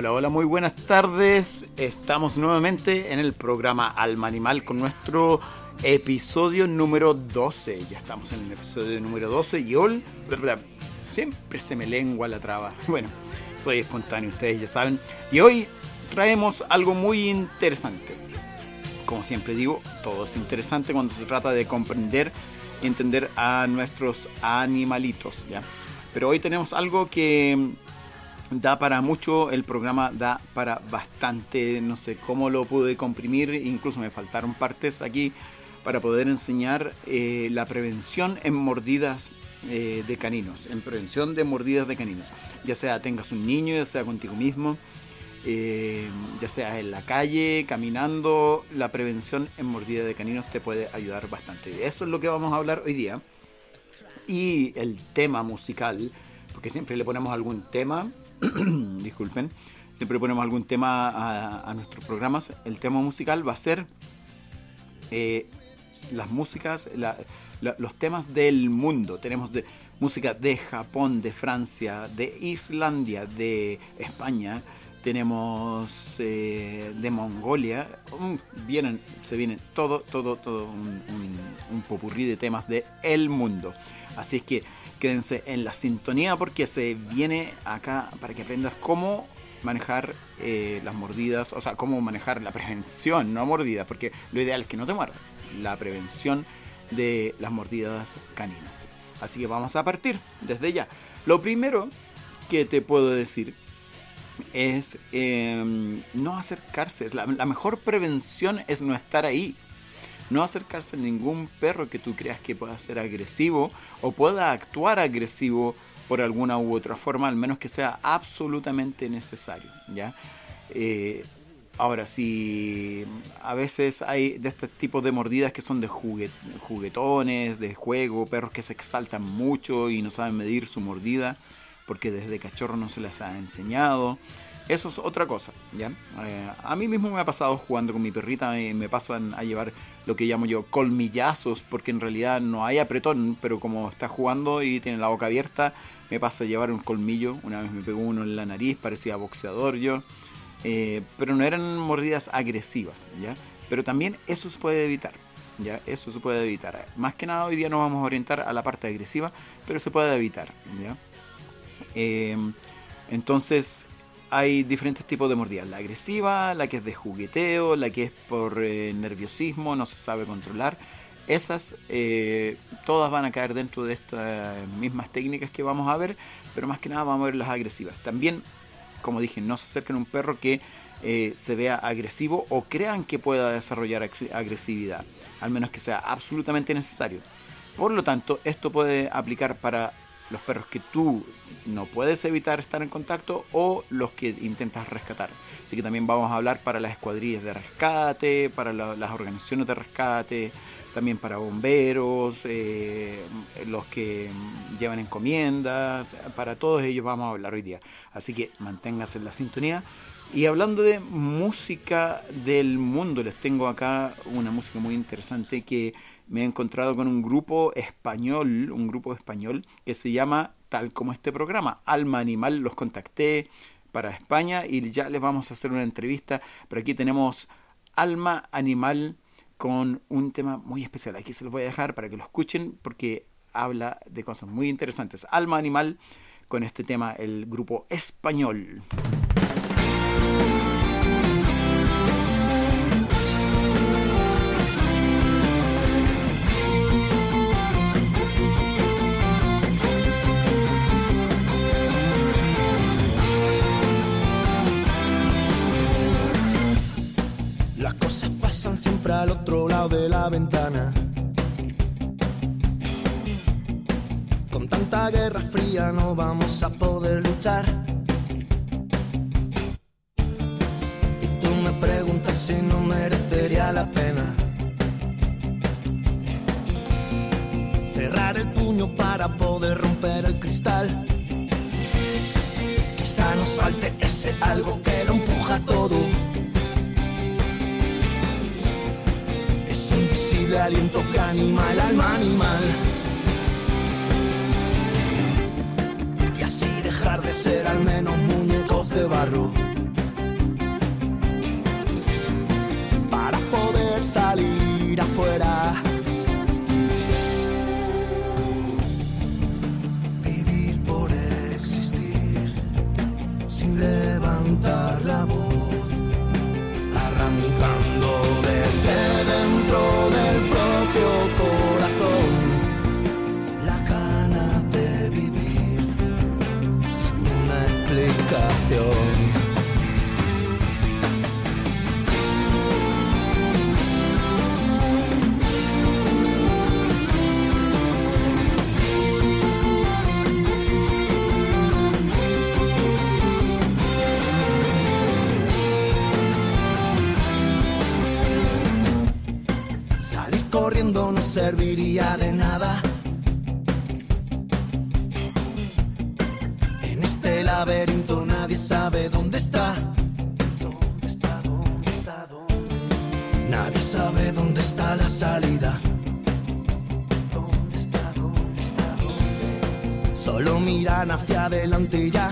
Hola, hola, muy buenas tardes. Estamos nuevamente en el programa Alma Animal con nuestro episodio número 12. Ya estamos en el episodio número 12 y hoy, siempre se me lengua la traba. Bueno, soy espontáneo, ustedes ya saben. Y hoy traemos algo muy interesante. Como siempre digo, todo es interesante cuando se trata de comprender y entender a nuestros animalitos, ¿ya? Pero hoy tenemos algo que da para mucho, el programa da para bastante, no sé cómo lo pude comprimir, incluso me faltaron partes aquí para poder enseñar eh, la prevención en mordidas eh, de caninos, en prevención de mordidas de caninos, ya sea tengas un niño, ya sea contigo mismo, eh, ya sea en la calle, caminando, la prevención en mordidas de caninos te puede ayudar bastante. Eso es lo que vamos a hablar hoy día. Y el tema musical, porque siempre le ponemos algún tema disculpen, siempre ponemos algún tema a, nuestros programas. El tema musical va a ser eh, las músicas, los temas del mundo. Tenemos de, música de Japón, de Francia, de Islandia, de España. Tenemos eh, de Mongolia. Vienen, se viene todo, todo, todo un, un popurrí de temas de el mundo. Así es que quédense en la sintonía porque se viene acá para que aprendas cómo manejar eh, las mordidas, o sea, cómo manejar la prevención, no mordidas, porque lo ideal es que no te muerdas, la prevención de las mordidas caninas. Así que vamos a partir desde ya. Lo primero que te puedo decir es em, no acercarse. La, mejor prevención es no estar ahí no acercarse a ningún perro que tú creas que pueda ser agresivo o pueda actuar agresivo por alguna u otra forma, al menos que sea absolutamente necesario, ¿ya? Eh, ahora, si a veces hay de este tipo de mordidas que son de juguetones, de juego, perros que se exaltan mucho y no saben medir su mordida porque desde cachorro no se les ha enseñado, eso es otra cosa, ¿ya? Eh, a mí mismo me ha pasado jugando con mi perrita, me, me pasan a llevar lo que llamo yo colmillazos, porque en realidad no hay apretón, pero como está jugando y tiene la boca abierta, me pasa a llevar un colmillo. Una vez me pegó uno en la nariz, parecía boxeador yo. Eh, pero no eran mordidas agresivas, ¿ya? Pero también eso se puede evitar, ¿ya? Eso se puede evitar. Más que nada hoy día nos vamos a orientar a la parte agresiva, pero se puede evitar, ¿ya? Eh, entonces, hay diferentes tipos de mordidas. La agresiva, la que es de jugueteo, la que es por eh, nerviosismo, no se sabe controlar. Esas eh, todas van a caer dentro de estas mismas técnicas que vamos a ver, pero más que nada vamos a ver las agresivas. También, como dije, no se acerquen a un perro que eh, se vea agresivo o crean que pueda desarrollar agresividad, al menos que sea absolutamente necesario. Por lo tanto, esto puede aplicar para los perros que tú no puedes evitar estar en contacto o los que intentas rescatar. Así que también vamos a hablar para las escuadrillas de rescate, para las organizaciones de rescate, también para bomberos, eh, los que llevan encomiendas, para todos ellos vamos a hablar hoy día. Así que manténganse en la sintonía. Y hablando de música del mundo, les tengo acá una música muy interesante que me he encontrado con un grupo español, un grupo español que se llama tal como este programa, Alma Animal. Los contacté para España y ya les vamos a hacer una entrevista. Pero aquí tenemos Alma Animal con un tema muy especial. Aquí se los voy a dejar para que lo escuchen porque habla de cosas muy interesantes. Alma Animal con este tema, el grupo español. Al otro lado de la ventana. Con tanta guerra fría no vamos a poder luchar. Y tú me preguntas si no merecería la pena. Cerrar el puño para poder romper el cristal. Quizá nos falte ese algo que lo empuja todo horrible aliento que animal, alma animal. Y así dejar de ser al menos muñecos de barro. Para poder salir afuera. Vivir por existir sin levantar la voz. Arrancando desde dentro de serviría de nada. En este laberinto nadie sabe dónde está. ¿Dónde está? ¿Dónde está? Nadie sabe dónde está la salida. ¿Dónde está? ¿Dónde está? Solo miran hacia adelante y ya.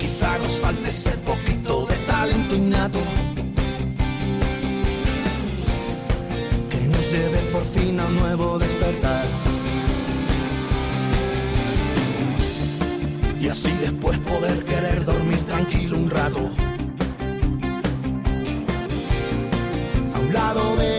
Quizá nos falte ese poquito de talento innato. Fin a un nuevo despertar. Y así después poder querer dormir tranquilo un rato. A un lado de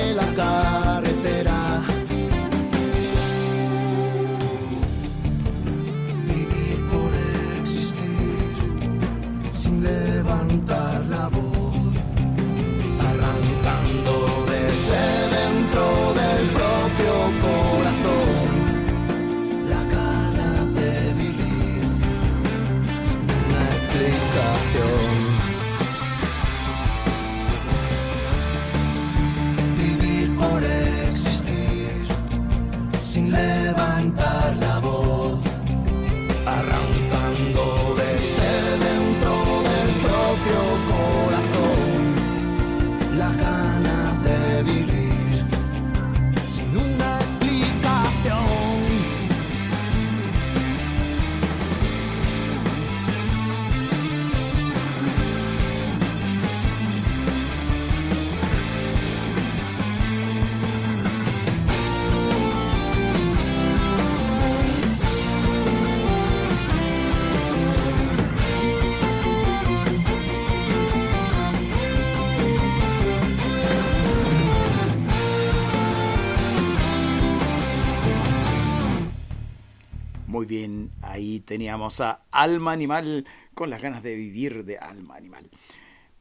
teníamos a Alma Animal con las ganas de vivir de Alma Animal.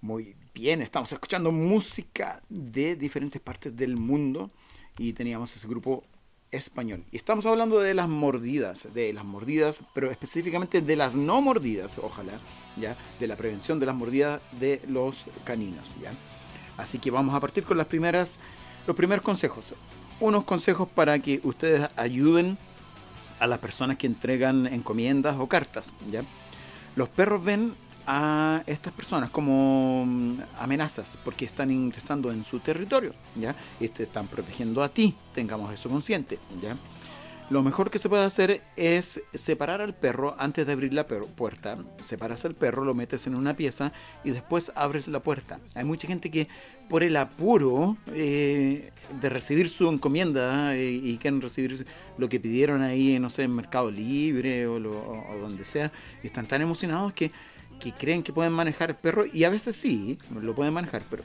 Muy bien, estamos escuchando música de diferentes partes del mundo y teníamos ese grupo español. Y estamos hablando de las mordidas, de las mordidas, pero específicamente de las no mordidas, ojalá, ya, de la prevención de las mordidas de los caninos, ya. Así que vamos a partir con las primeras, los primeros consejos. Unos consejos para que ustedes ayuden a las personas que entregan encomiendas o cartas, ¿ya? Los perros ven a estas personas como mm, amenazas porque están ingresando en su territorio, ¿ya? Y te están protegiendo a ti, tengamos eso consciente, ¿ya? Lo mejor que se puede hacer es separar al perro antes de abrir la puerta. Separas al perro, lo metes en una pieza y después abres la puerta. Hay mucha gente que por el apuro eh, de recibir su encomienda eh, y quieren recibir lo que pidieron ahí, no sé, en Mercado Libre o, lo- donde sea, y están tan emocionados que, que creen que pueden manejar el perro y a veces sí, lo pueden manejar, pero,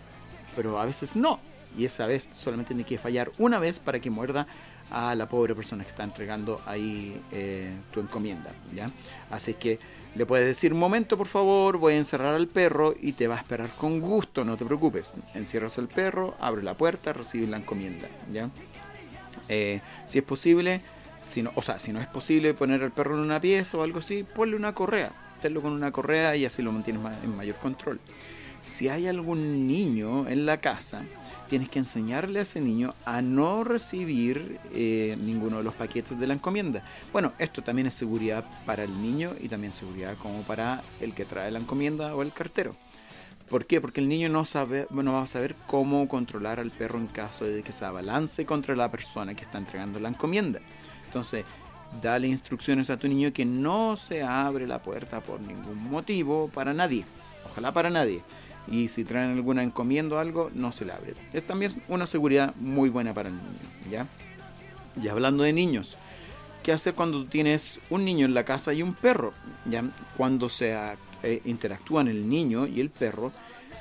pero a veces no. Y esa vez solamente tiene que fallar una vez para que muerda a la pobre persona que está entregando ahí eh, tu encomienda, ¿ya? Así que le puedes decir, momento por favor, voy a encerrar al perro y te va a esperar con gusto, no te preocupes. Encierras al perro, abre la puerta, recibe la encomienda, ¿ya? Eh, si es posible, si no, o sea, si no es posible poner al perro en una pieza o algo así, ponle una correa, tenlo con una correa y así lo mantienes ma- en mayor control. Si hay algún niño en la casa, tienes que enseñarle a ese niño a no recibir eh, ninguno de los paquetes de la encomienda. Bueno, esto también es seguridad para el niño y también seguridad como para el que trae la encomienda o el cartero. ¿Por qué? Porque el niño no sabe, no va a saber cómo controlar al perro en caso de que se abalance contra la persona que está entregando la encomienda. Entonces, dale instrucciones a tu niño que no se abre la puerta por ningún motivo para nadie. Ojalá para nadie. Y si traen alguna encomienda o algo, no se le abre. Es también una seguridad muy buena para el niño, ¿ya? Y hablando de niños, ¿qué hacer cuando tienes un niño en la casa y un perro? ¿ya? Cuando se eh, interactúan el niño y el perro,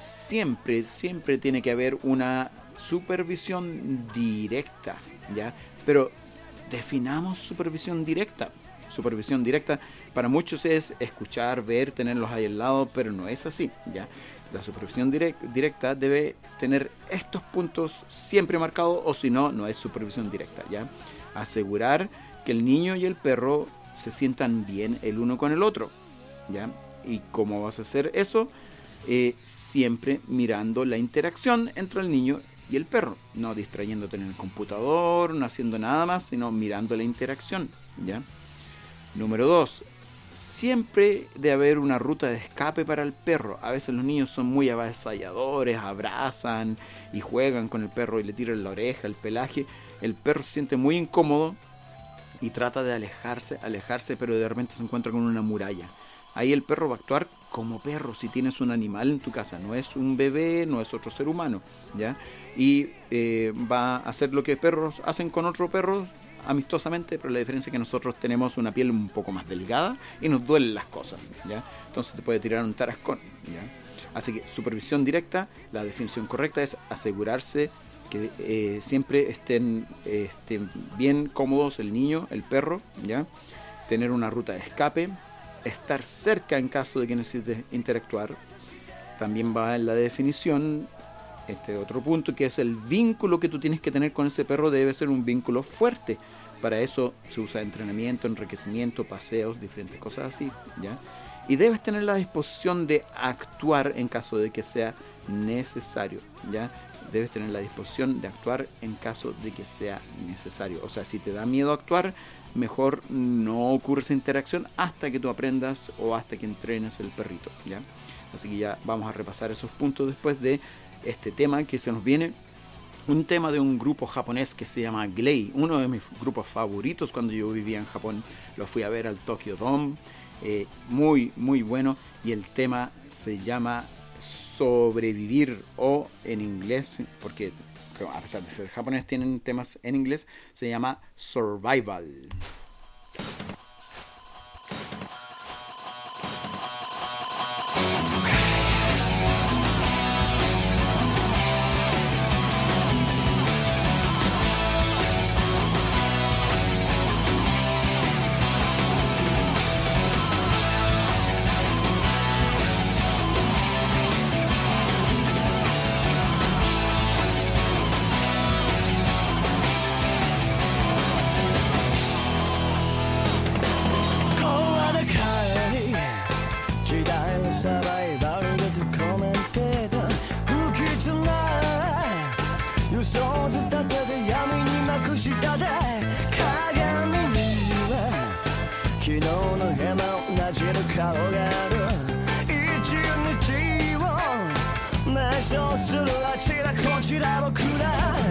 siempre, siempre tiene que haber una supervisión directa, ¿ya? Pero definamos supervisión directa. Supervisión directa para muchos es escuchar, ver, tenerlos ahí al lado, pero no es así, ¿ya? La supervisión directa debe tener estos puntos siempre marcados o si no, no es supervisión directa, ¿ya? Asegurar que el niño y el perro se sientan bien el uno con el otro, ¿ya? ¿Y cómo vas a hacer eso? Eh, siempre mirando la interacción entre el niño y el perro, no distrayéndote en el computador, no haciendo nada más, sino mirando la interacción, ¿ya? Número 2. Siempre debe haber una ruta de escape para el perro. A veces los niños son muy avasalladores, abrazan y juegan con el perro y le tiran la oreja, el pelaje. El perro se siente muy incómodo y trata de alejarse, alejarse, pero de repente se encuentra con una muralla. Ahí el perro va a actuar como perro si tienes un animal en tu casa. No es un bebé, no es otro ser humano, ¿ya? Y eh, va a hacer lo que perros hacen con otro perro amistosamente, pero la diferencia es que nosotros tenemos una piel un poco más delgada y nos duelen las cosas, ¿ya? Entonces te puede tirar un tarascón, ¿ya? Así que supervisión directa, la definición correcta es asegurarse que eh, siempre estén, estén bien cómodos el niño, el perro, ¿ya? Tener una ruta de escape, estar cerca en caso de que necesites interactuar. También va en la definición este otro punto que es el vínculo que tú tienes que tener con ese perro debe ser un vínculo fuerte. Para eso se usa entrenamiento, enriquecimiento, paseos, diferentes cosas así, ¿ya? Y debes tener la disposición de actuar en caso de que sea necesario, ¿ya? Debes tener la disposición de actuar en caso de que sea necesario. O sea, si te da miedo actuar, mejor no ocurre esa interacción hasta que tú aprendas o hasta que entrenes el perrito, ¿ya? Así que ya vamos a repasar esos puntos después de este tema que se nos viene. Un tema de un grupo japonés que se llama Glay, uno de mis grupos favoritos cuando yo vivía en Japón. Lo fui a ver al Tokyo Dome. Eh, muy, muy bueno. Y el tema se llama Sobrevivir o en inglés, porque a pesar de ser japonés tienen temas en inglés, se llama Survival. ちら僕ら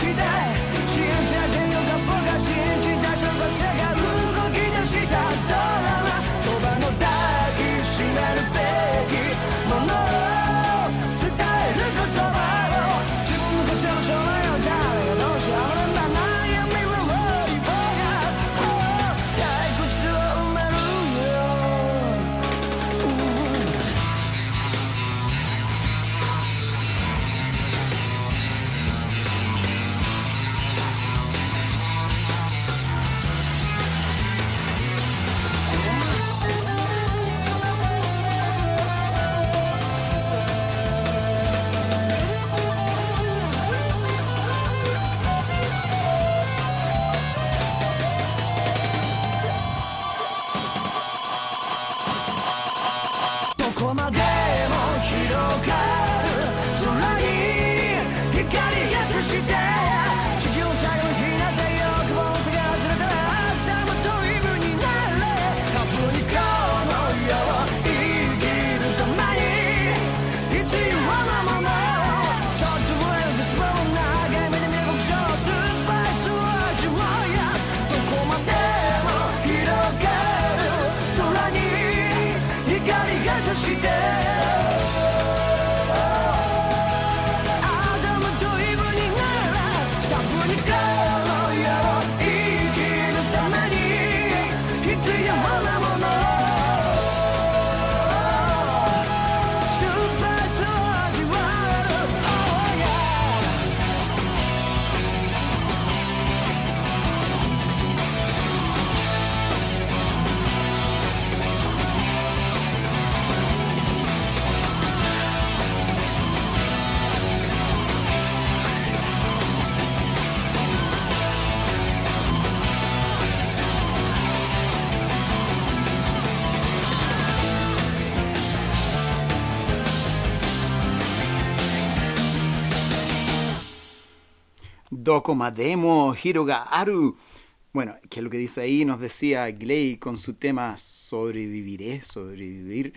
期待。Dokomademo Hiroga Aru. Bueno, que lo que dice ahí, nos decía Gley con su tema Sobreviviré, sobrevivir,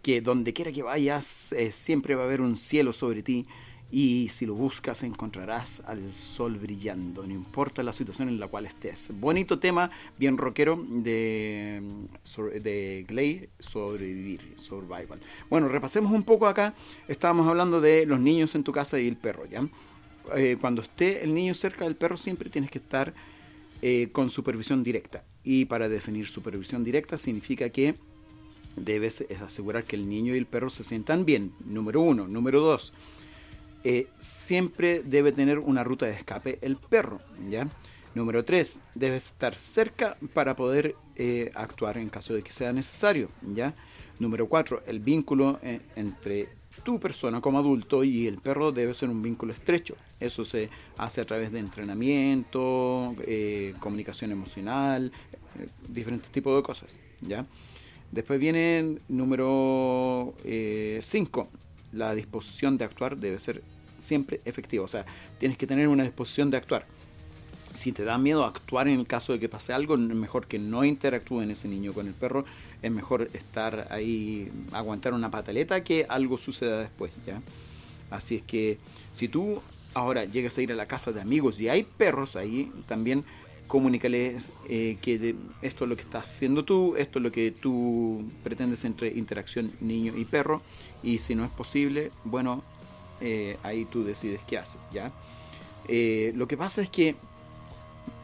que donde quiera que vayas eh, siempre va a haber un cielo sobre ti y si lo buscas encontrarás al sol brillando, no importa la situación en la cual estés. Bonito tema, bien rockero de, de Glay, sobrevivir, survival. Bueno, repasemos un poco acá, estábamos hablando de los niños en tu casa y el perro, ¿ya? Eh, cuando esté el niño cerca del perro siempre tienes que estar eh, con supervisión directa. Y para definir supervisión directa significa que debes asegurar que el niño y el perro se sientan bien. Número uno. Número dos. Eh, siempre debe tener una ruta de escape el perro. ¿ya? Número tres. Debes estar cerca para poder actuar en caso de que sea necesario. ¿ya? Número cuatro. El vínculo entre tu persona como adulto y el perro debe ser un vínculo estrecho. Eso se hace a través de entrenamiento, eh, comunicación emocional, eh, diferentes tipos de cosas. ¿ya? Después viene número 5. Eh, la disposición de actuar debe ser siempre efectiva. O sea, tienes que tener una disposición de actuar. Si te da miedo actuar en el caso de que pase algo, es mejor que no interactúen ese niño con el perro. Es mejor estar ahí, aguantar una pataleta que algo suceda después. ¿ya? Así es que si tú ahora llegas a ir a la casa de amigos y hay perros ahí, también comunícales eh, que esto es lo que estás haciendo tú, esto es lo que tú pretendes entre interacción niño y perro, y si no es posible, bueno, eh, ahí tú decides qué haces, ¿ya? Eh, lo que pasa es que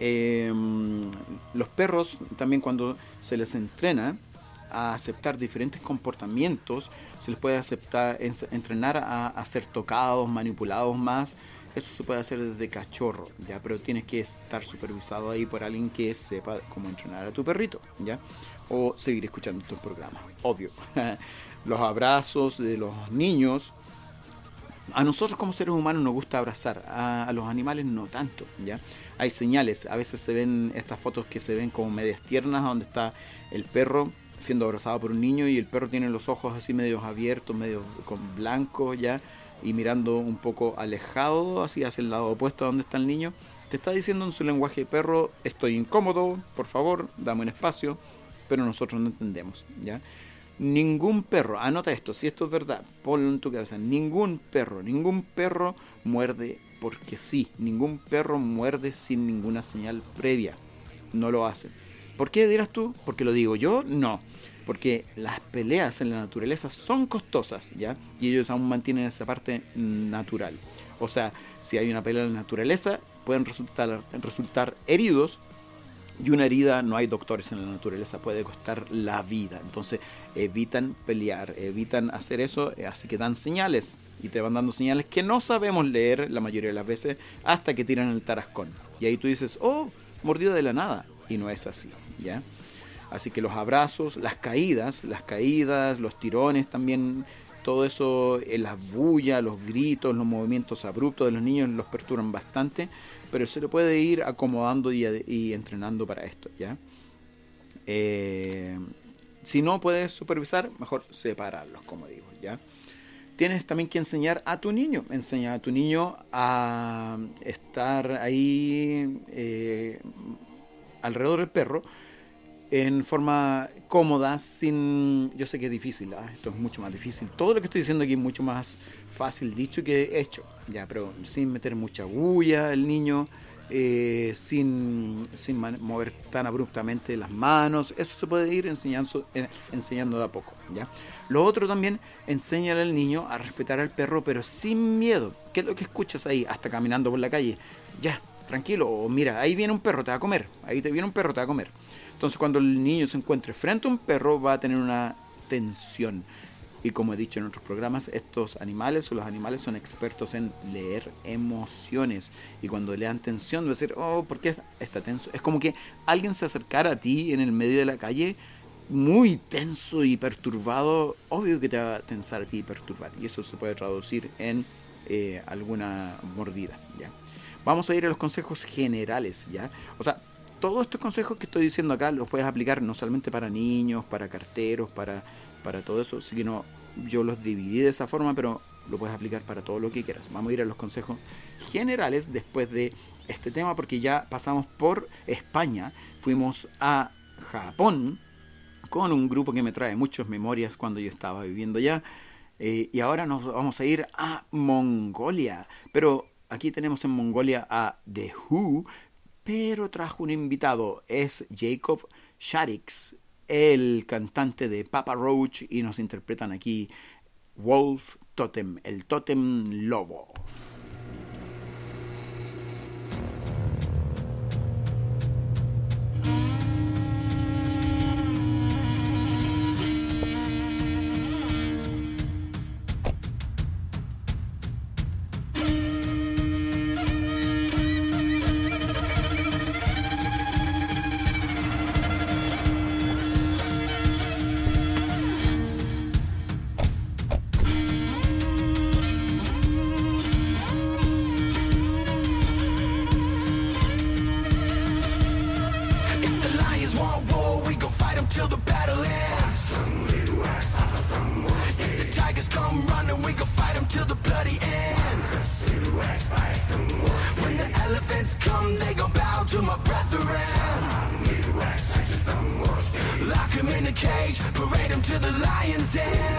em, los perros también cuando se les entrena a aceptar diferentes comportamientos, se les puede aceptar, entrenar a, a ser tocados, manipulados más, eso se puede hacer desde cachorro, ¿ya? Pero tienes que estar supervisado ahí por alguien que sepa cómo entrenar a tu perrito, ¿ya? O seguir escuchando estos programas, obvio. los abrazos de los niños. A nosotros como seres humanos nos gusta abrazar, a, los animales no tanto, ¿ya? Hay señales, a veces se ven estas fotos que se ven como medias tiernas donde está el perro siendo abrazado por un niño y el perro tiene los ojos así medios abiertos, medio con blanco, ¿ya? y mirando un poco alejado, así hacia el lado opuesto a donde está el niño, te está diciendo en su lenguaje perro, estoy incómodo, por favor, dame un espacio, pero nosotros no entendemos, ¿ya? Ningún perro, anota esto, si esto es verdad, ponlo en tu cabeza, ningún perro, ningún perro muerde porque sí, ningún perro muerde sin ninguna señal previa, no lo hace. ¿Por qué dirás tú? ¿Porque lo digo yo? No porque las peleas en la naturaleza son costosas, ¿ya? Y ellos aún mantienen esa parte natural. O sea, si hay una pelea en la naturaleza, pueden resultar, resultar heridos y una herida, no hay doctores en la naturaleza, puede costar la vida. Entonces evitan pelear, evitan hacer eso, así que dan señales y te van dando señales que no sabemos leer la mayoría de las veces hasta que tiran el tarascón. Y ahí tú dices, oh, mordido de la nada. Y no es así, ¿ya? Así que los abrazos, las caídas, las caídas, los tirones también, todo eso, eh, las bullas, los gritos, los movimientos abruptos de los niños los perturban bastante, pero se le puede ir acomodando y, entrenando para esto, ¿ya? Eh, si no puedes supervisar, mejor separarlos, como digo, ¿ya? Tienes también que enseñar a tu niño, enseñar a tu niño a estar ahí eh, alrededor del perro, en forma cómoda, sin... Yo sé que es difícil, ¿ah? esto es mucho más difícil. Todo lo que estoy diciendo aquí es mucho más fácil dicho que hecho, ya, pero sin meter mucha bulla el niño, eh, sin, sin mover tan abruptamente las manos. Eso se puede ir enseñando, eh, enseñando de a poco. ¿ya? Lo otro también, enséñale al niño a respetar al perro, pero sin miedo. ¿Qué es lo que escuchas ahí, hasta caminando por la calle? Ya, tranquilo, o mira, ahí viene un perro, te va a comer. Ahí te viene un perro, te va a comer. Entonces cuando el niño se encuentre frente a un perro va a tener una tensión. Y como he dicho en otros programas, estos animales o los animales son expertos en leer emociones. Y cuando le dan tensión, va a decir, oh, ¿por qué está tenso? Es como que alguien se acercara a ti en el medio de la calle muy tenso y perturbado. Obvio que te va a tensar a ti y perturbar. Y eso se puede traducir en eh, alguna mordida. ¿ya? Vamos a ir a los consejos generales. ¿ya? O sea, todos estos consejos que estoy diciendo acá los puedes aplicar no solamente para niños, para carteros, para para todo eso, sino yo los dividí de esa forma, pero lo puedes aplicar para todo lo que quieras. Vamos a ir a los consejos generales después de este tema, porque ya pasamos por España, fuimos a Japón con un grupo que me trae muchas memorias cuando yo estaba viviendo allá. Eh, y ahora nos vamos a ir a Mongolia. Pero aquí tenemos en Mongolia a The Who, pero trajo un invitado, es Jacob Sharix, el cantante de Papa Roach y nos interpretan aquí Wolf Totem, el Totem Lobo. him in a cage, parade him to the lion's den.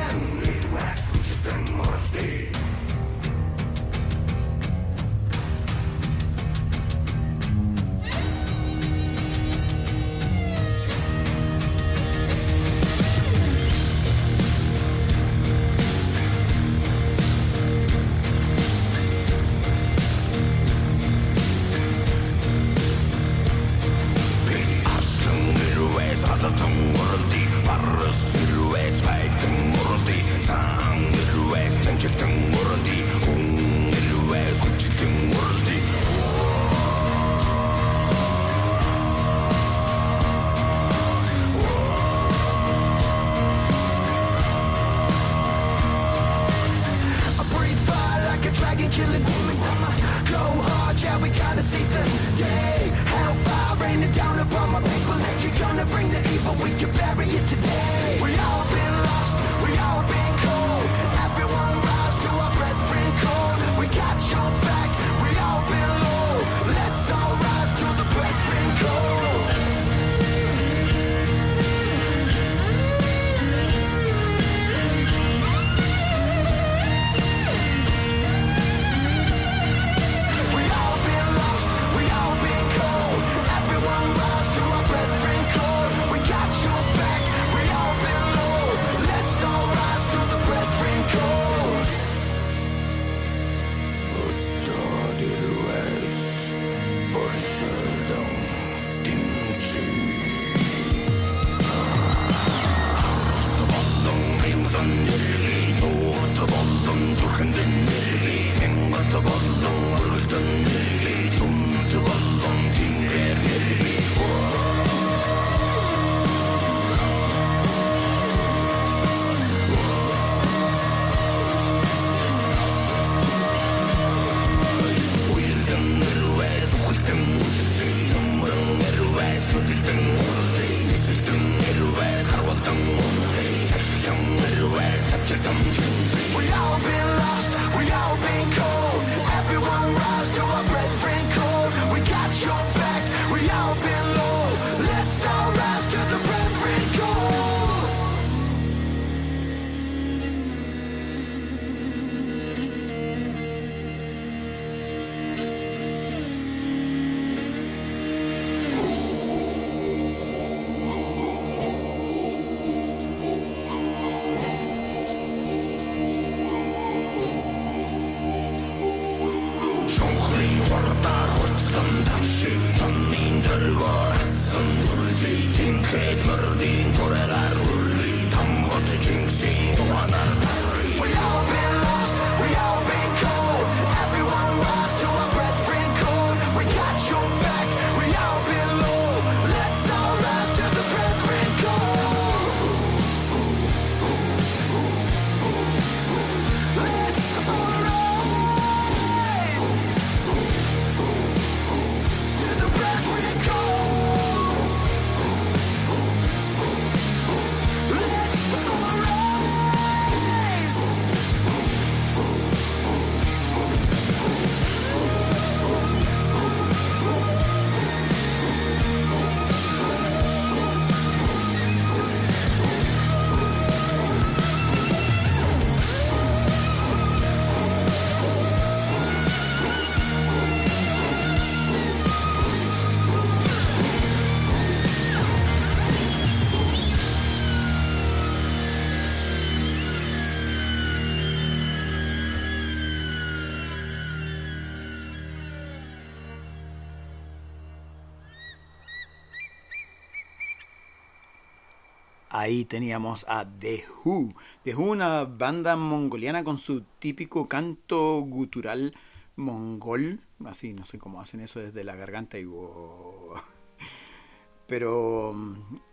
Ahí teníamos a The Who. The Who, una banda mongoliana con su típico canto gutural mongol. Así, no sé cómo hacen eso desde la garganta y... Pero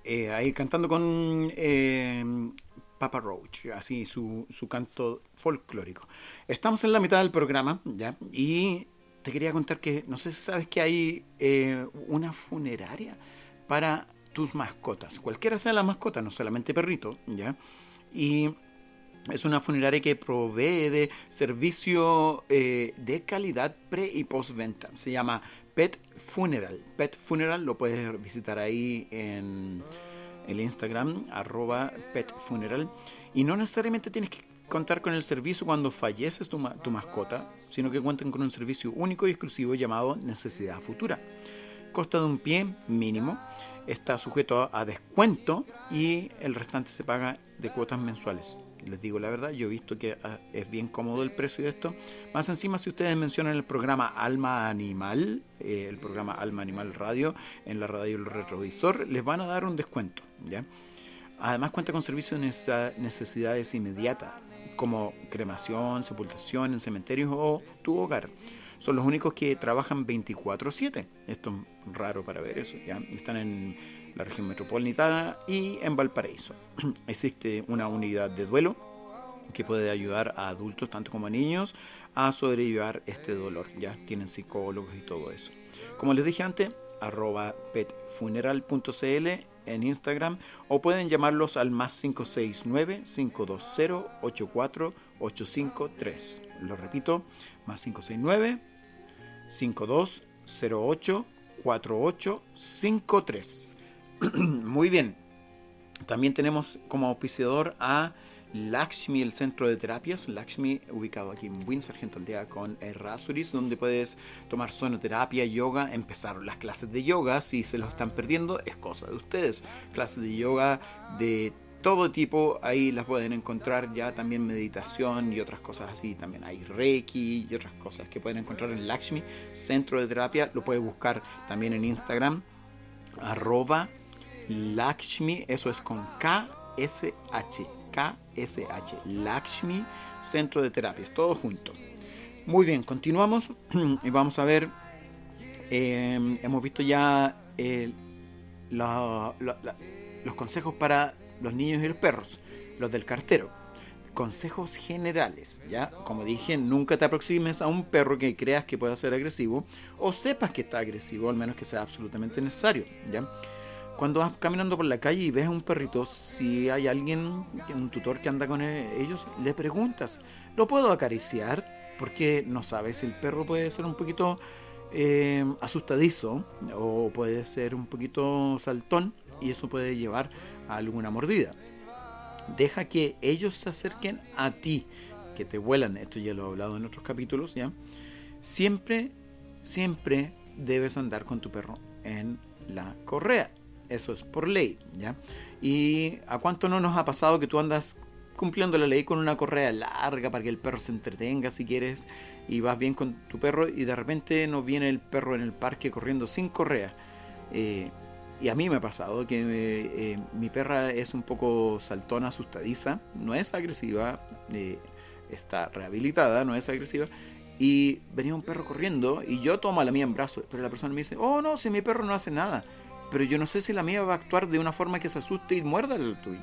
eh, ahí cantando con eh, Papa Roach, así su, su canto folclórico. Estamos en la mitad del programa, ¿ya? Y te quería contar que, no sé si sabes que hay eh, una funeraria para tus mascotas, cualquiera sea la mascota, no solamente perrito, ¿ya? Y es una funeraria que provee de servicio eh, de calidad pre y postventa. Se llama Pet Funeral. Pet Funeral lo puedes visitar ahí en el Instagram, arroba Pet Funeral. Y no necesariamente tienes que contar con el servicio cuando falleces tu, mascota, sino que cuentan con un servicio único y exclusivo llamado Necesidad Futura. Costa de un pie mínimo está sujeto a descuento y el restante se paga de cuotas mensuales. Les digo la verdad, yo he visto que ah, es bien cómodo el precio de esto. Más encima, si ustedes mencionan el programa Alma Animal, eh, el programa Alma Animal Radio, en la radio Retrovisor, les van a dar un descuento. ¿ya? Además cuenta con servicios de necesidades inmediatas, como cremación, sepultación en cementerios o tu hogar son los únicos que trabajan 24/7. Esto es raro para ver eso, ¿ya? Están en la región metropolitana y en Valparaíso. Existe una unidad de duelo que puede ayudar a adultos tanto como a niños a sobrellevar este dolor. Ya tienen psicólogos y todo eso. Como les dije antes, arroba petfuneral.cl en Instagram o pueden llamarlos al más 569-520-84853. Lo repito, más 569 5208 4853. Muy bien. También tenemos como auspiciador a Lakshmi, el centro de terapias. Lakshmi, ubicado aquí en Windsor, Aldea con Errázuriz, donde puedes tomar sonoterapia, yoga, empezar las clases de yoga. Si se lo están perdiendo, es cosa de ustedes. Clases de yoga de todo tipo, ahí las pueden encontrar ya también meditación y otras cosas así, también hay Reiki y otras cosas que pueden encontrar en Lakshmi, Centro de Terapia, lo pueden buscar también en Instagram, arroba Lakshmi, eso es con K-S-H, K-S-H, Lakshmi, Centro de Terapia, es todo junto. Muy bien, continuamos y vamos a ver, em, hemos visto ya los consejos para los niños y los perros, los del cartero. Consejos generales, ¿ya? Como dije, nunca te aproximes a un perro que creas que pueda ser agresivo o sepas que está agresivo, al menos que sea absolutamente necesario, ¿ya? Cuando vas caminando por la calle y ves a un perrito, si hay alguien, un tutor que anda con e-, ellos, le preguntas, ¿lo puedo acariciar? Porque no sabes el perro puede ser un poquito eh, asustadizo o puede ser un poquito saltón y eso puede llevar alguna mordida. Deja que ellos se acerquen a ti, que te vuelan. Esto ya lo he hablado en otros capítulos, ¿ya? Siempre, siempre debes andar con tu perro en la correa. Eso es por ley, ¿ya? Y a cuánto no nos ha pasado que tú andas cumpliendo la ley con una correa larga para que el perro se entretenga si quieres y vas bien con tu perro y de repente nos viene el perro en el parque corriendo sin correa. Eh, y a mí me ha pasado que eh, mi perra es un poco saltona, asustadiza, no es agresiva, eh, está rehabilitada, no es agresiva. Y venía un perro corriendo y yo tomo a la mía en brazos, pero la persona me dice, oh no, si mi perro no hace nada. Pero yo no sé si la mía va a actuar de una forma que se asuste y muerda al tuyo.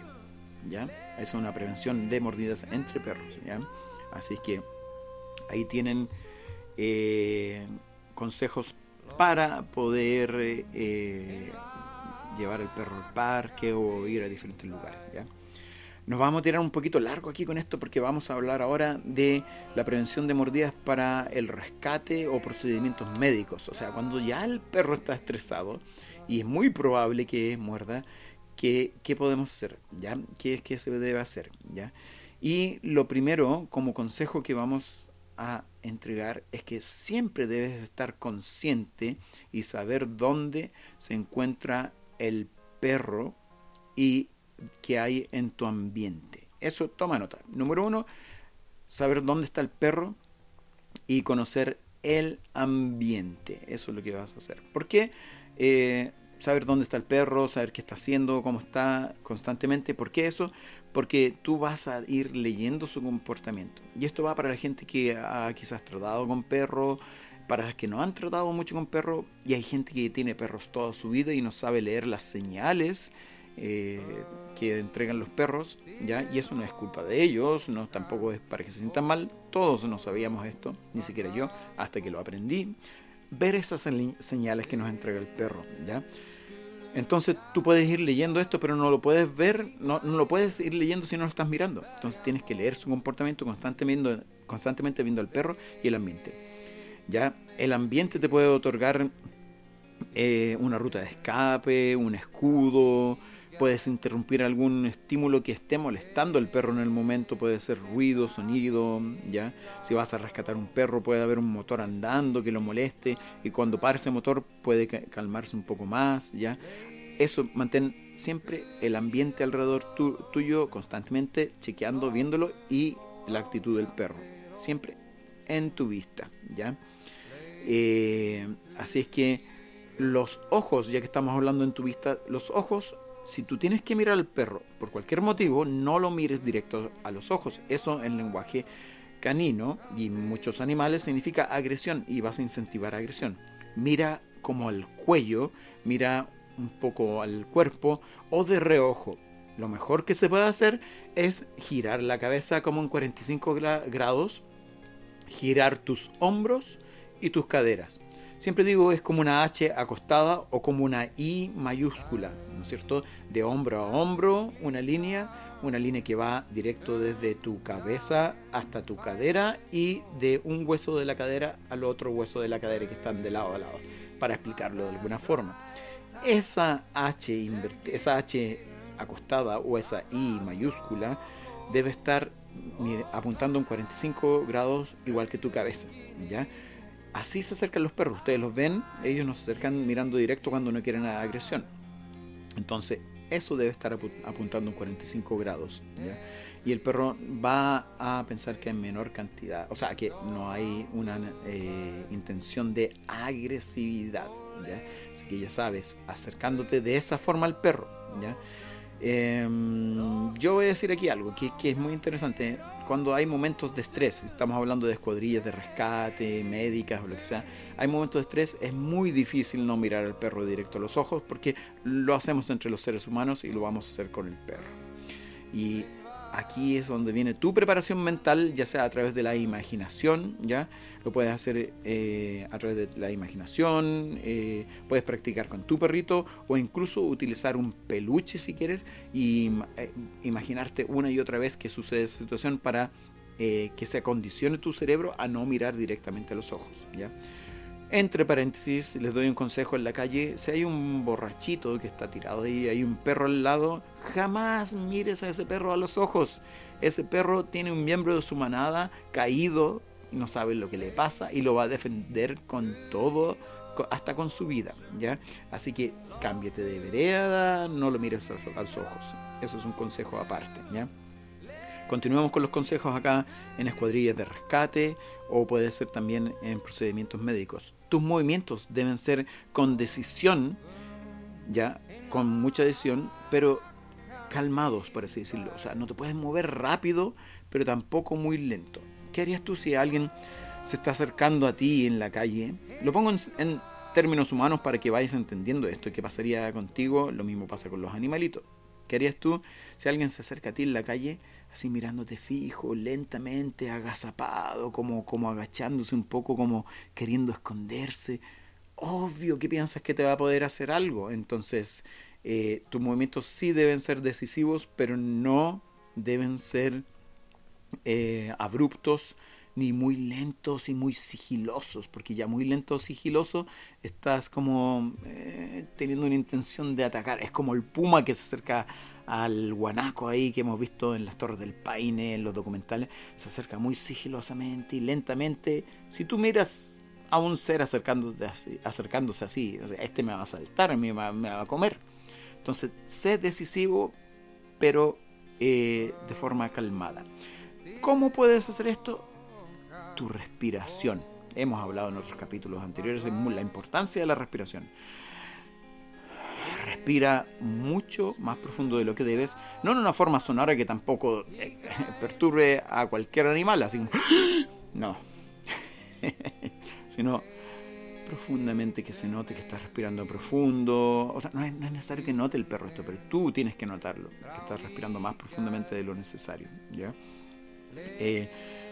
¿Ya? Es una prevención de mordidas entre perros. ¿ya? Así que ahí tienen eh, consejos para poder llevar el perro al parque o ir a diferentes lugares. ¿ya? Nos vamos a tirar un poquito largo aquí con esto porque vamos a hablar ahora de la prevención de mordidas para el rescate o procedimientos médicos. O sea, cuando ya el perro está estresado y es muy probable que muerda, ¿qué, qué podemos hacer? ¿Ya? ¿Qué es que se debe hacer? ¿Ya? Y lo primero, como consejo que vamos a entregar, es que siempre debes estar consciente y saber dónde se encuentra el perro y que hay en tu ambiente. Eso toma nota. Número uno, saber dónde está el perro y conocer el ambiente. Eso es lo que vas a hacer. Porque eh, saber dónde está el perro, saber qué está haciendo, cómo está constantemente. ¿Por qué eso? Porque tú vas a ir leyendo su comportamiento. Y esto va para la gente que ha quizás tratado con perro, para las que no han tratado mucho con perro, y hay gente que tiene perros toda su vida y no sabe leer las señales eh, que entregan los perros, ¿ya? Y eso no es culpa de ellos, no tampoco es para que se sientan mal, todos no sabíamos esto, ni siquiera yo, hasta que lo aprendí. Ver esas señales que nos entrega el perro, ¿ya? Entonces tú puedes ir leyendo esto, pero no lo puedes ver, no, no, lo puedes ir leyendo si no lo estás mirando. Entonces tienes que leer su comportamiento constantemente, constantemente viendo al perro y el ambiente. Ya el ambiente te puede otorgar eh, una ruta de escape, un escudo, puedes interrumpir algún estímulo que esté molestando al perro en el momento, puede ser ruido, sonido, ya. Si vas a rescatar un perro puede haber un motor andando que lo moleste y cuando pare ese motor puede calmarse un poco más, ya. Eso mantén siempre el ambiente alrededor tuyo constantemente chequeando, viéndolo y la actitud del perro, siempre en tu vista, ya. Eh, así es que los ojos, ya que estamos hablando en tu vista, los ojos si tú tienes que mirar al perro por cualquier motivo, no lo mires directo a los ojos. Eso en lenguaje canino y muchos animales significa agresión y vas a incentivar agresión. Mira como al cuello, mira un poco al cuerpo o de reojo. Lo mejor que se puede hacer es girar la cabeza como en 45 grados, girar tus hombros y tus caderas. Siempre digo es como una H acostada o como una I mayúscula, ¿no es cierto? De hombro a hombro, una línea, una línea que va directo desde tu cabeza hasta tu cadera y de un hueso de la cadera al otro hueso de la cadera que están de lado a lado, para explicarlo de alguna forma. Esa H, esa H acostada o esa I mayúscula debe estar apuntando en 45 grados igual que tu cabeza, ¿ya? Así se acercan los perros, ustedes los ven, ellos nos acercan mirando directo cuando no quieren agresión. Entonces, eso debe estar apuntando en 45 grados. Y el perro va a pensar que hay menor cantidad, o sea, que no hay una eh, intención de agresividad. Así que ya sabes, acercándote de esa forma al perro. ¿ya? Em, yo voy a decir aquí algo que, que, es muy interesante. Cuando hay momentos de estrés, estamos hablando de escuadrillas de rescate, médicas o lo que sea, hay momentos de estrés, es muy difícil no mirar al perro directo a los ojos porque lo hacemos entre los seres humanos y lo vamos a hacer con el perro. Y aquí es donde viene tu preparación mental, ya sea a través de la imaginación, ¿ya? Lo puedes hacer eh, a través de la imaginación, eh, puedes practicar con tu perrito o incluso utilizar un peluche si quieres y eh, imaginarte una y otra vez que sucede esa situación para que se acondicione tu cerebro a no mirar directamente a los ojos, ¿ya? Entre paréntesis, les doy un consejo en la calle, si hay un borrachito que está tirado ahí, hay un perro al lado, jamás mires a ese perro a los ojos. Ese perro tiene un miembro de su manada caído no sabe lo que le pasa y lo va a defender con todo, hasta con su vida, ¿ya? Así que cámbiate de vereda, no lo mires a los ojos. Eso es un consejo aparte, ¿ya? Continuemos con los consejos acá en escuadrillas de rescate o puede ser también en procedimientos médicos. Tus movimientos deben ser con decisión, ya, con mucha decisión, pero calmados, por así decirlo. O sea, no te puedes mover rápido, pero tampoco muy lento. ¿Qué harías tú si alguien se está acercando a ti en la calle? Lo pongo en, en términos humanos para que vayas entendiendo esto. ¿Qué pasaría contigo? Lo mismo pasa con los animalitos. ¿Qué harías tú si alguien se acerca a ti en la calle? Así mirándote fijo, lentamente, agazapado, como, como agachándose un poco, como queriendo esconderse. Obvio que piensas que te va a poder hacer algo. Entonces, eh, tus movimientos sí deben ser decisivos, pero no deben ser eh, abruptos ni muy lentos y muy sigilosos, porque ya muy lento o sigiloso estás como eh, teniendo una intención de atacar. Es como el puma que se acerca al guanaco ahí que hemos visto en las Torres del Paine, en los documentales, se acerca muy sigilosamente y lentamente. Si tú miras a un ser acercándose así, acercándose así este me va a saltar, me va, a comer. Entonces, sé decisivo, pero eh, de forma calmada. ¿Cómo puedes hacer esto? Tu respiración. Hemos hablado en otros capítulos anteriores de la importancia de la respiración respira mucho más profundo de lo que debes, no en una forma sonora que tampoco eh, perturbe a cualquier animal, así no, sino profundamente que se note que estás respirando profundo. O sea, no es, necesario que note el perro esto, pero tú tienes que notarlo, que estás respirando más profundamente de lo necesario. ¿ya? Eh,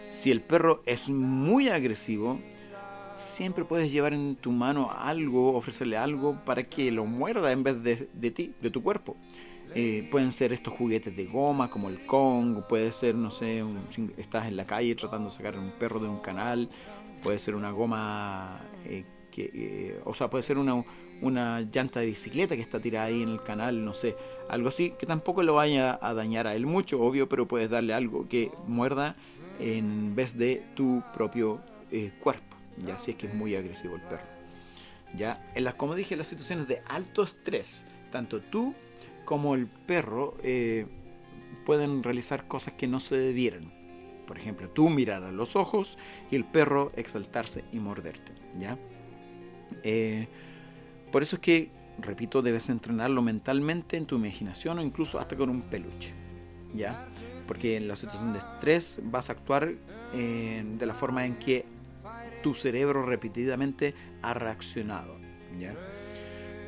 si el perro es muy agresivo, siempre puedes llevar en tu mano algo, ofrecerle algo para que lo muerda en vez de, ti, de tu cuerpo. Eh, pueden ser estos juguetes de goma como el Kong, puede ser, no sé, estás en la calle tratando de sacar un perro de un canal, puede ser una goma eh, eh, o sea, puede ser una, una llanta de bicicleta que está tirada ahí en el canal, no sé, algo así, que tampoco lo vaya a dañar a él mucho, obvio, pero puedes darle algo que muerda en vez de tu propio cuerpo, ya si es que es muy agresivo el perro. Ya, en las, como dije, en las situaciones de alto estrés, tanto tú como el perro eh, pueden realizar cosas que no se debieran. Por ejemplo, tú mirar a los ojos y el perro exaltarse y morderte, ¿ya? Eh, por eso es que, repito, debes entrenarlo mentalmente en tu imaginación o incluso hasta con un peluche. ¿Ya? Porque en la situación de estrés vas a actuar eh, de la forma en que tu cerebro repetidamente ha reaccionado.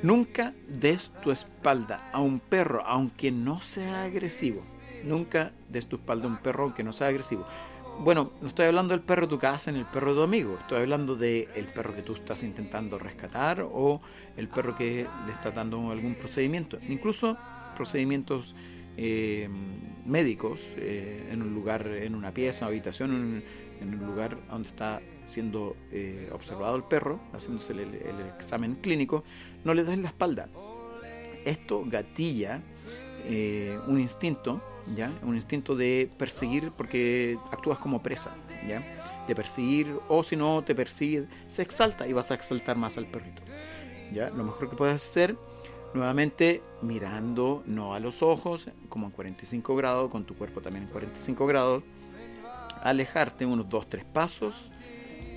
Nunca des tu espalda a un perro aunque no sea agresivo. Nunca des tu espalda a un perro aunque no sea agresivo bueno, no estoy hablando del perro de tu casa ni el perro de tu amigo, estoy hablando del perro que tú estás intentando rescatar o el perro que le está dando algún procedimiento, incluso procedimientos eh, médicos eh, en un lugar, en una pieza, una habitación, en, un lugar donde está siendo eh, observado el perro, haciéndose el, examen clínico, no le des la espalda. Esto gatilla un instinto ¿ya? Un instinto de perseguir porque actúas como presa, ¿ya? De perseguir, o si no te persigue, se exalta y vas a exaltar más al perrito, ¿ya? Lo mejor que puedes hacer, nuevamente mirando no a los ojos, como en 45 grados, con tu cuerpo también en 45 grados, alejarte unos 2-3 pasos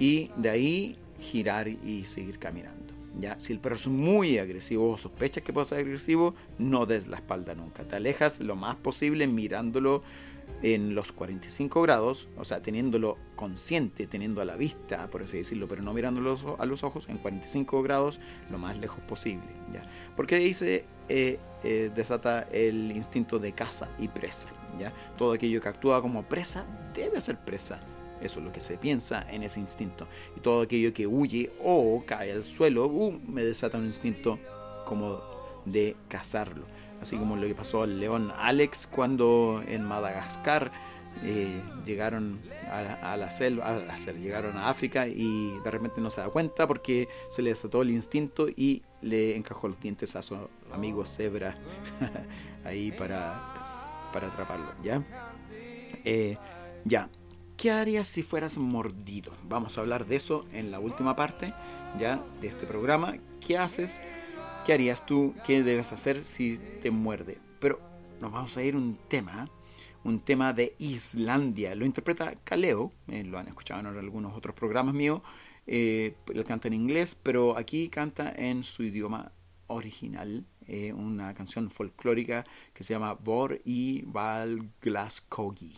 y de ahí girar y seguir caminando. ¿ya? Si el perro es muy agresivo o sospechas que puede ser agresivo, no des la espalda nunca. Te alejas lo más posible mirándolo en los 45 grados, o sea, teniéndolo consciente, teniendo a la vista, por así decirlo, pero no mirándolo a los ojos, en 45 grados, lo más lejos posible. ¿ya? Porque ahí se eh, eh, desata el instinto de caza y presa. ¿ya? Todo aquello que actúa como presa debe ser presa. Eso es lo que se piensa en ese instinto. Y todo aquello que huye o cae al suelo, uh, me desata un instinto como de cazarlo. Así como lo que pasó al león Alex cuando en Madagascar eh, llegaron a, la selva, llegaron a África y de repente no se da cuenta porque se le desató el instinto y le encajó los dientes a su amigo cebra ahí para, para atraparlo. ¿Ya? Eh, ya, ¿Qué harías si fueras mordido? Vamos a hablar de eso en la última parte ya de este programa. ¿Qué haces? ¿Qué harías tú? ¿Qué debes hacer si te muerde? Pero nos vamos a ir un tema, un tema de Islandia. Lo interpreta Kaleo, eh, lo han escuchado en algunos otros programas míos. Eh, él canta en inglés, pero aquí canta en su idioma original. Eh, una canción folclórica que se llama Bor y Valglaskogi.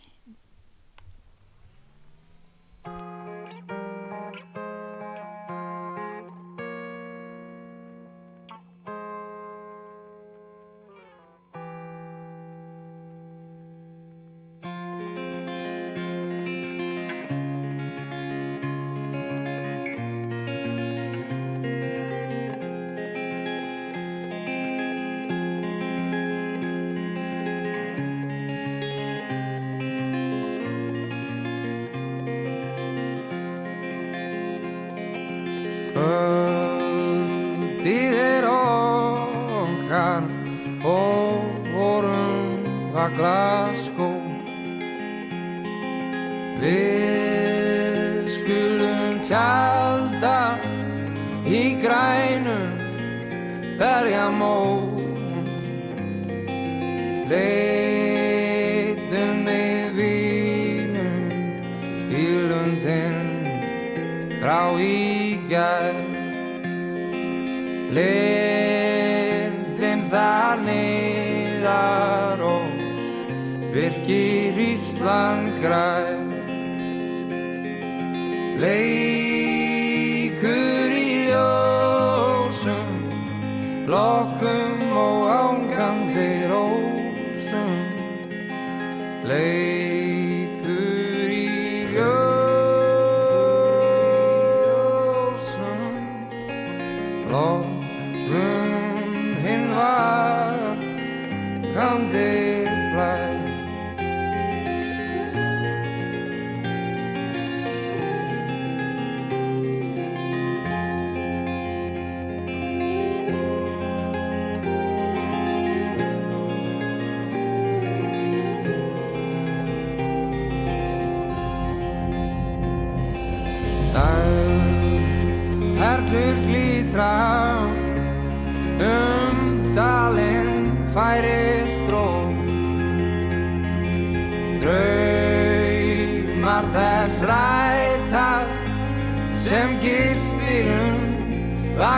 tjálta í grænum bergamó leitum með vínum í lundin frá ígjær lindin þar niðar og virkir í slangræð Lay Lokkum og ágandir ósum Leif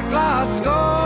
Glasgow.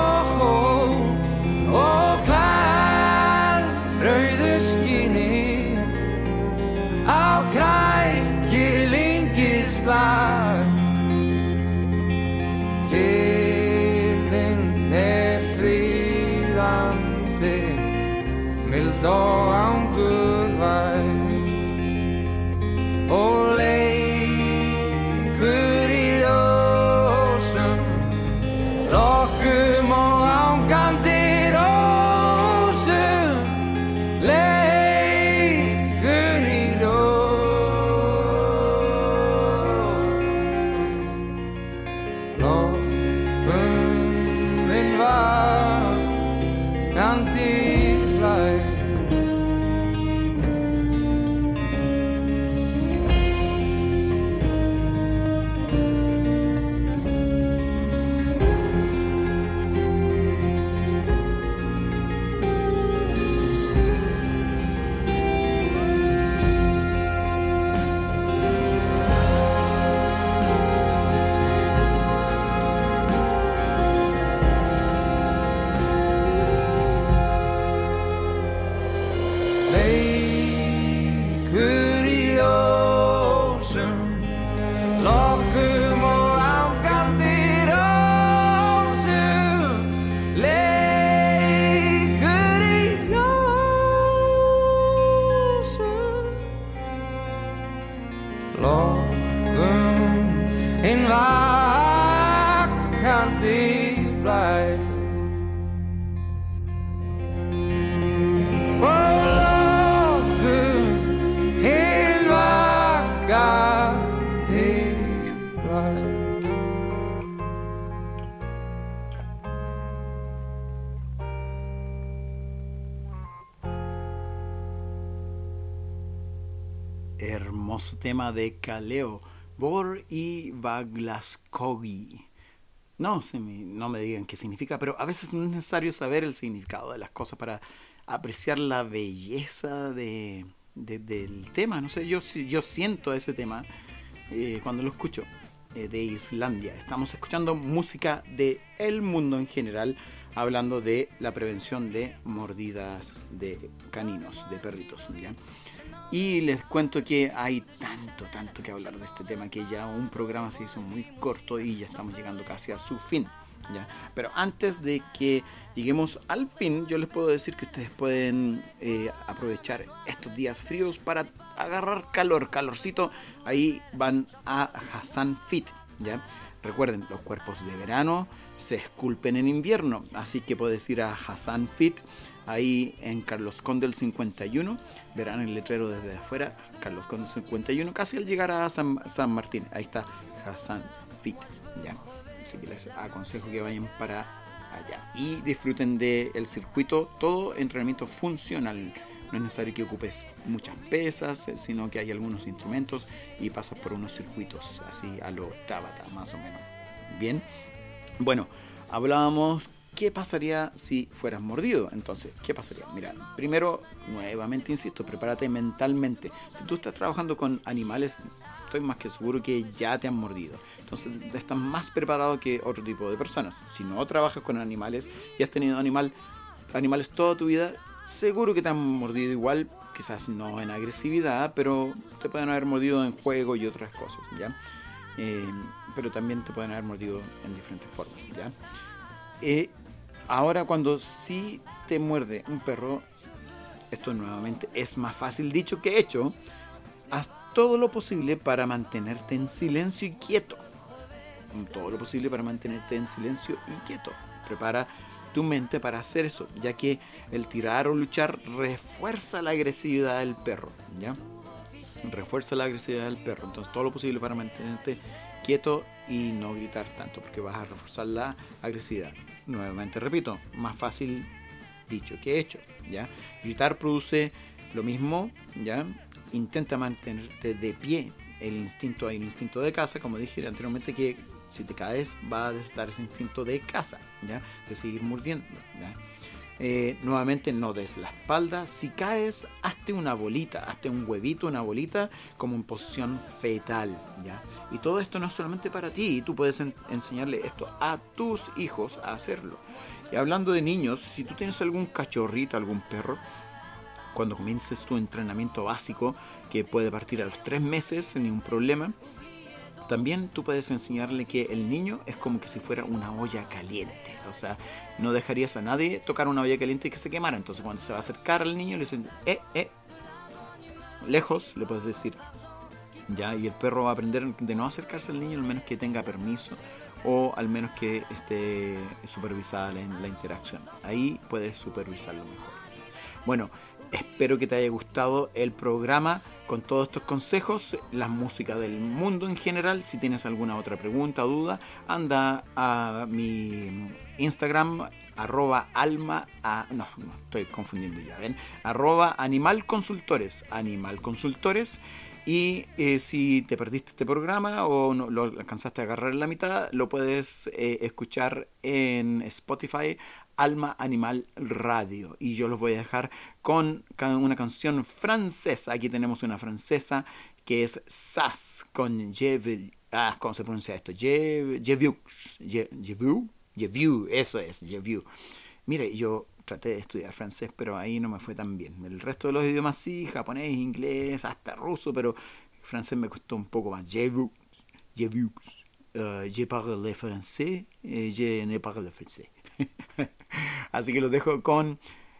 Hermoso tema de Kaleo. Bor y Baglaskogi. No, me- no me digan qué significa, pero a veces no es necesario saber el significado de las cosas para apreciar la belleza de, de- del tema. No sé, yo, yo siento ese tema eh, cuando lo escucho eh, de Islandia. Estamos escuchando música de el mundo en general, hablando de la prevención de mordidas de caninos, de perritos. Y les cuento que hay tanto, tanto que hablar de este tema que ya un programa se hizo muy corto y ya estamos llegando casi a su fin. ¿ya? Pero antes de que lleguemos al fin, yo les puedo decir que ustedes pueden eh, aprovechar estos días fríos para agarrar calor, calorcito. Ahí van a Hassan Fit. ¿ya? Recuerden, los cuerpos de verano se esculpen en invierno, así que puedes ir a Hassan Fit ahí en Carlos Conde el 51. Verán el letrero desde afuera, Carlos Conde 51, casi al llegar a San, Martín. Ahí está Hassan Fit. ¿ya? Así que les aconsejo que vayan para allá y disfruten del circuito, todo entrenamiento funcional. No es necesario que ocupes muchas pesas, eh, sino que hay algunos instrumentos y pasas por unos circuitos así a lo Tabata, más o menos. Bien, bueno, hablábamos qué pasaría si fueras mordido. Entonces, ¿qué pasaría? Mira, primero, nuevamente insisto, prepárate mentalmente. Si tú estás trabajando con animales, estoy más que seguro que ya te han mordido. Entonces, estás más preparado que otro tipo de personas. Si no trabajas con animales y has tenido animal, animales toda tu vida, seguro que te han mordido igual, quizás no en agresividad, pero te pueden haber mordido en juego y otras cosas, ¿ya? Eh, pero también te pueden haber mordido en diferentes formas, ¿ya? Eh, ahora cuando sí te muerde un perro, esto nuevamente es más fácil dicho que hecho, haz todo lo posible para mantenerte en silencio y quieto. Todo lo posible para mantenerte en silencio y quieto. Prepara tu mente para hacer eso, ya que el tirar o luchar refuerza la agresividad del perro, ¿ya? Refuerza la agresividad del perro. Entonces, todo lo posible para mantenerte quieto y no gritar tanto, porque vas a reforzar la agresividad. Nuevamente repito, más fácil dicho que hecho, ¿ya? Gritar produce lo mismo, ¿ya? Intenta mantenerte de pie. El instinto, hay un instinto de caza, como dije anteriormente, que si te caes va a estar ese instinto de caza, ¿ya? De seguir mordiendo, ¿ya? Eh, nuevamente no des la espalda. Si caes, hazte una bolita, hazte un huevito, una bolita, como en posición fetal, ¿ya? Y todo esto no es solamente para ti, tú puedes en- enseñarle esto a tus hijos a hacerlo. Y hablando de niños, si tú tienes algún cachorrito, algún perro, cuando comiences tu entrenamiento básico, que puede partir a los tres meses sin ningún problema, también tú puedes enseñarle que el niño es como que si fuera una olla caliente. O sea, no dejarías a nadie tocar una olla caliente y que se quemara. Entonces cuando se va a acercar al niño le dicen, eh, eh, lejos, le puedes decir. Ya, y el perro va a aprender de no acercarse al niño al menos que tenga permiso o al menos que esté supervisada la, la interacción. Ahí puedes supervisarlo mejor. Bueno, espero que te haya gustado el programa con todos estos consejos, la música del mundo en general. Si tienes alguna otra pregunta o duda, anda a mi Instagram, arroba alma, a- no, no, estoy confundiendo ya, ¿ven? Arroba animal consultores, animal consultores. Y eh, si te perdiste este programa o no lo alcanzaste a agarrar en la mitad, lo puedes eh, escuchar en Spotify, Alma Animal Radio. Y yo los voy a dejar con una canción francesa. Aquí tenemos una francesa que es Sass con Je veux- Ah, ¿cómo se pronuncia esto? Je, je vu. Je, je vu. Je vu, eso es, je vu. Mire, yo traté de estudiar francés, pero ahí no me fue tan bien. El resto de los idiomas sí, japonés, inglés, hasta ruso, pero francés me costó un poco más. Je vu. Je vu. Euh, je parle français et je ne parle français. Así que los dejo con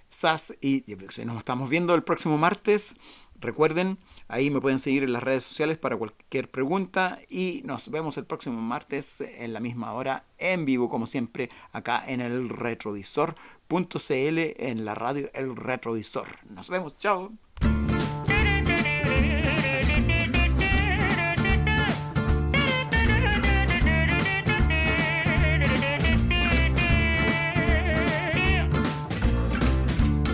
SAS y nos estamos viendo el próximo martes. Recuerden, ahí me pueden seguir en las redes sociales para cualquier pregunta y nos vemos el próximo martes en la misma hora en vivo como siempre acá en el retrovisor.cl en la radio El Retrovisor. Nos vemos, chao.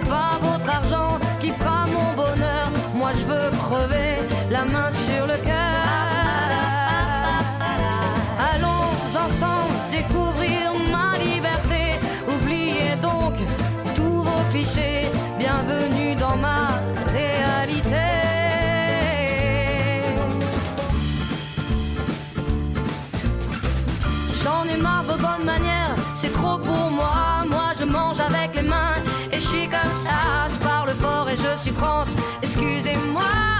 humeur. Ce n'est pas votre argent qui fera mon bonheur. Moi je veux crever la main sur le cœur. Allons ensemble découvrir ma liberté. Oubliez donc tous vos clichés. Bienvenue dans ma réalité. J'en ai marre de vos bonnes manières, c'est trop pour moi. Avec les mains et je suis comme ça. Je parle fort et je suis France, excusez-moi.